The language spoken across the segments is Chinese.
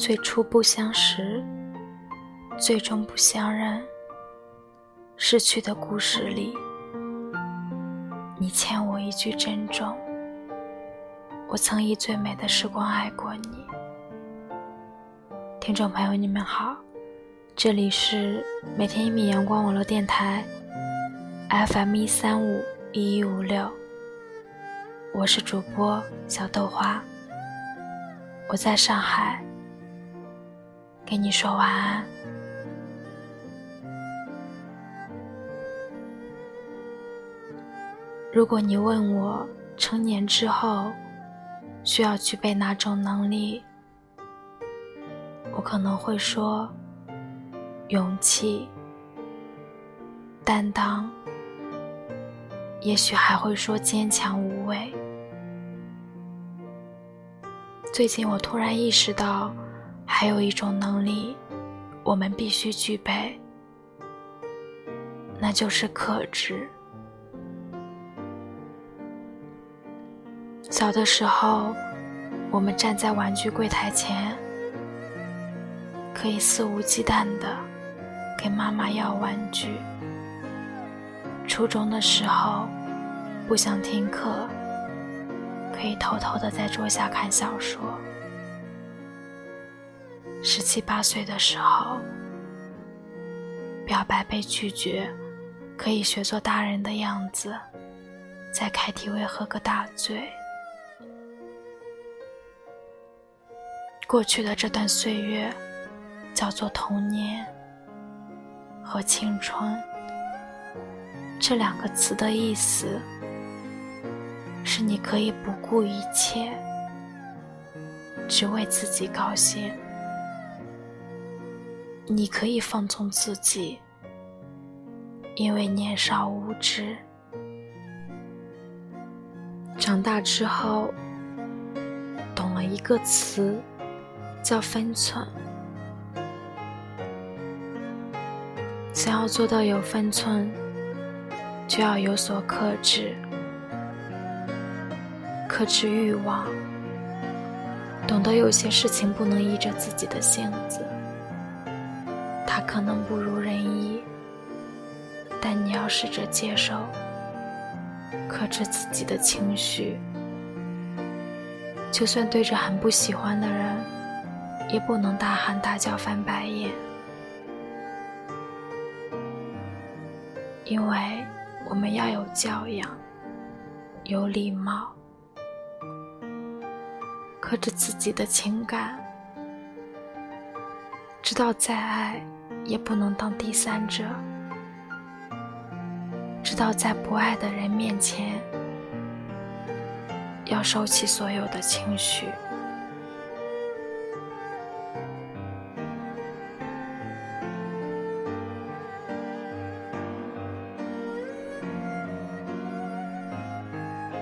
最初不相识，最终不相认。逝去的故事里，你欠我一句珍重。我曾以最美的时光爱过你。听众朋友，你们好，这里是每天一米阳光网络电台，FM 一三五一一五六。我是主播小豆花，我在上海，跟你说晚安。如果你问我成年之后需要具备哪种能力，我可能会说勇气、担当，也许还会说坚强无畏。最近我突然意识到，还有一种能力，我们必须具备，那就是克制。小的时候，我们站在玩具柜台前，可以肆无忌惮的给妈妈要玩具。初中的时候，不想听课。可以偷偷的在桌下看小说。十七八岁的时候，表白被拒绝，可以学做大人的样子，在 KTV 喝个大醉。过去的这段岁月，叫做童年和青春。这两个词的意思。是你可以不顾一切，只为自己高兴；你可以放纵自己，因为年少无知。长大之后，懂了一个词，叫分寸。想要做到有分寸，就要有所克制。克制欲望，懂得有些事情不能依着自己的性子，它可能不如人意，但你要试着接受，克制自己的情绪，就算对着很不喜欢的人，也不能大喊大叫翻白眼，因为我们要有教养，有礼貌。克制自己的情感，知道再爱也不能当第三者，知道在不爱的人面前要收起所有的情绪。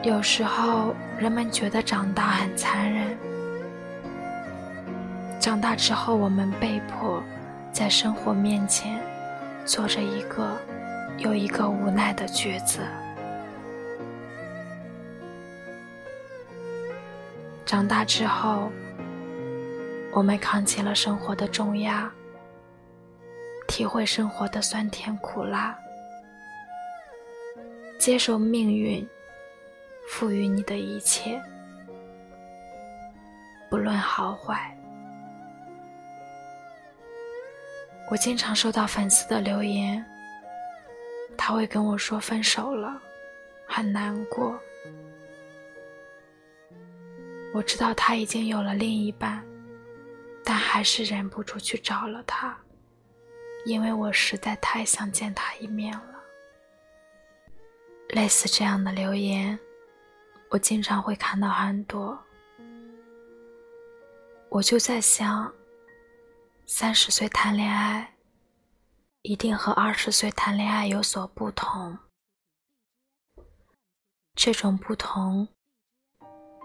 有时候，人们觉得长大很残忍。长大之后，我们被迫在生活面前做着一个又一个无奈的抉择。长大之后，我们扛起了生活的重压，体会生活的酸甜苦辣，接受命运。赋予你的一切，不论好坏。我经常收到粉丝的留言，他会跟我说分手了，很难过。我知道他已经有了另一半，但还是忍不住去找了他，因为我实在太想见他一面了。类似这样的留言。我经常会看到很多，我就在想，三十岁谈恋爱，一定和二十岁谈恋爱有所不同。这种不同，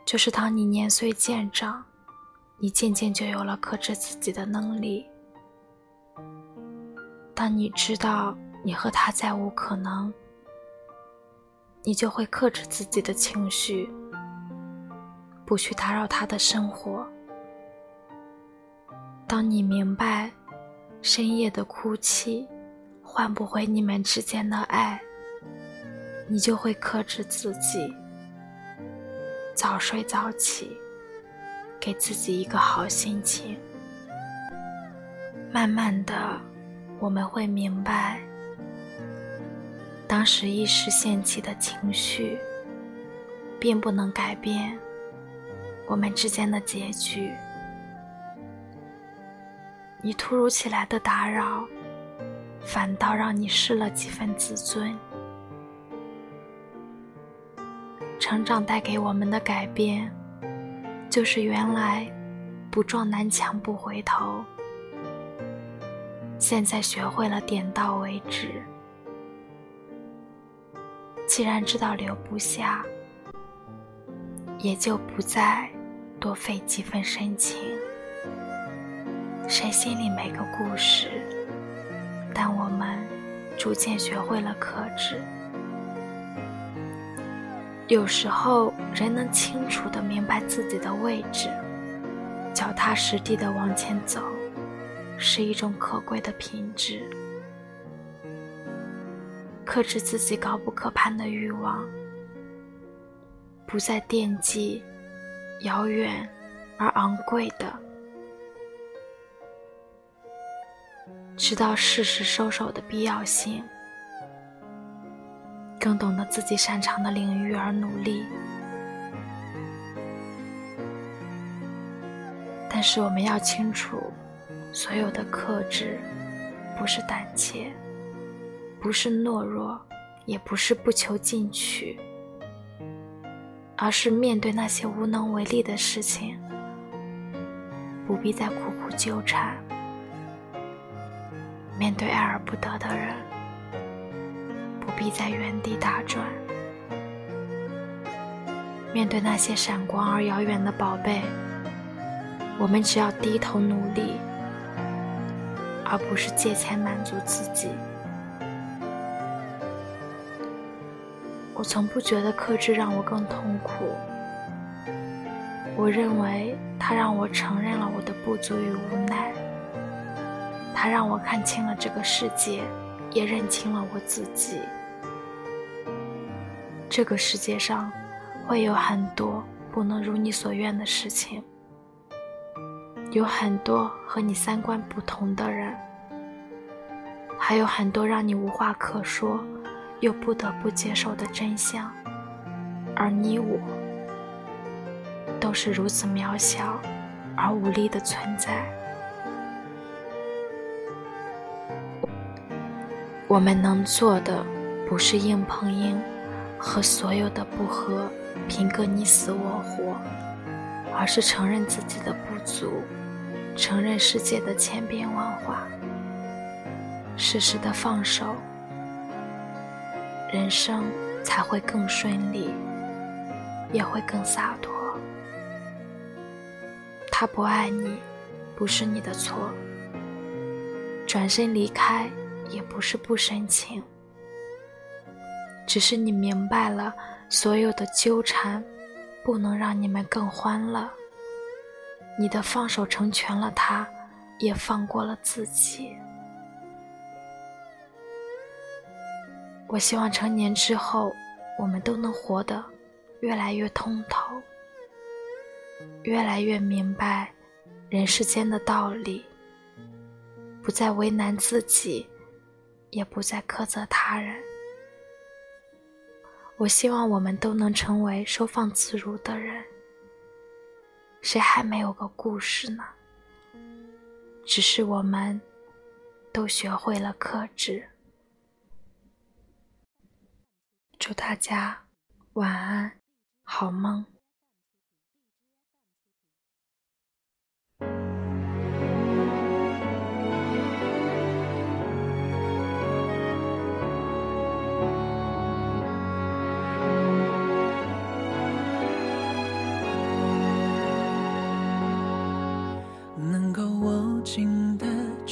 就是当你年岁渐长，你渐渐就有了克制自己的能力。当你知道你和他再无可能。你就会克制自己的情绪，不去打扰他的生活。当你明白深夜的哭泣换不回你们之间的爱，你就会克制自己，早睡早起，给自己一个好心情。慢慢的，我们会明白，当时一时掀起的情绪，并不能改变我们之间的结局。你突如其来的打扰，反倒让你失了几分自尊。成长带给我们的改变，就是原来不撞南墙不回头，现在学会了点到为止。既然知道留不下，也就不再多费几分深情。谁心里没个故事？但我们逐渐学会了克制。有时候，人能清楚的明白自己的位置，脚踏实地的往前走，是一种可贵的品质。克制自己高不可攀的欲望，不再惦记遥远而昂贵的。知道适时收手的必要性，更懂得自己擅长的领域而努力。但是我们要清楚，所有的克制，不是胆怯，不是懦弱，也不是不求进取，而是面对那些无能为力的事情，不必再苦苦纠缠。面对爱而不得的人，不必在原地打转；面对那些闪光而遥远的宝贝，我们只要低头努力，而不是借钱满足自己。我从不觉得克制让我更痛苦，我认为它让我承认了我的不足与无奈。它让我看清了这个世界，也认清了我自己。这个世界上会有很多不能如你所愿的事情，有很多和你三观不同的人，还有很多让你无话可说又不得不接受的真相。而你我，都是如此渺小而无力的存在。我们能做的，不是硬碰硬，和所有的不和拼个你死我活，而是承认自己的不足，承认世界的千变万化，适时的放手，人生才会更顺利，也会更洒脱。他不爱你，不是你的错，转身离开。也不是不深情，只是你明白了，所有的纠缠不能让你们更欢乐。你的放手成全了他，也放过了自己。我希望成年之后，我们都能活得越来越通透，越来越明白人世间的道理，不再为难自己。也不再苛责他人。我希望我们都能成为收放自如的人。谁还没有个故事呢？只是我们都学会了克制。祝大家晚安，好梦。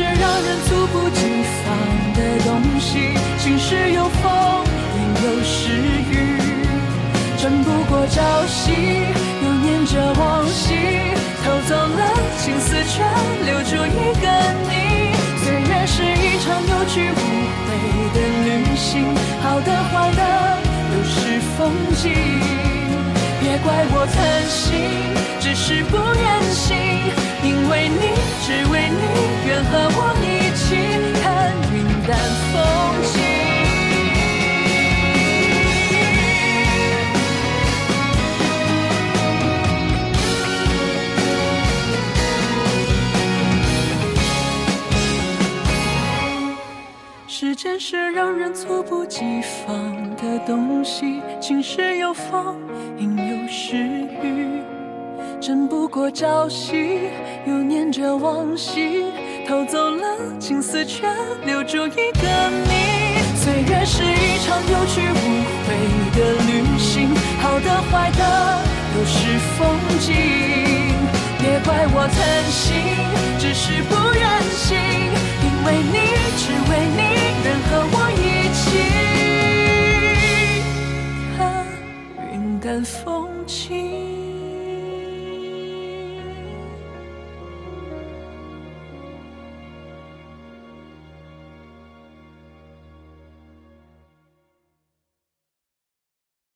是让人猝不及防的东西，晴时有风，阴有时雨，争不过朝夕，又念着往昔，偷走了青丝，却留住一个你。岁月是一场有去无回的旅行，好的坏的都是风景，别怪我贪心，只是不愿醒。因为你，只为你，愿和我一起看云淡风轻。时间是让人猝不及防的东西，晴时有风，阴。争不过朝夕，又念着往昔，偷走了青丝，却留住一个你。岁月是一场有去无回的旅行，好的坏的都是风景。别怪我贪心，只是不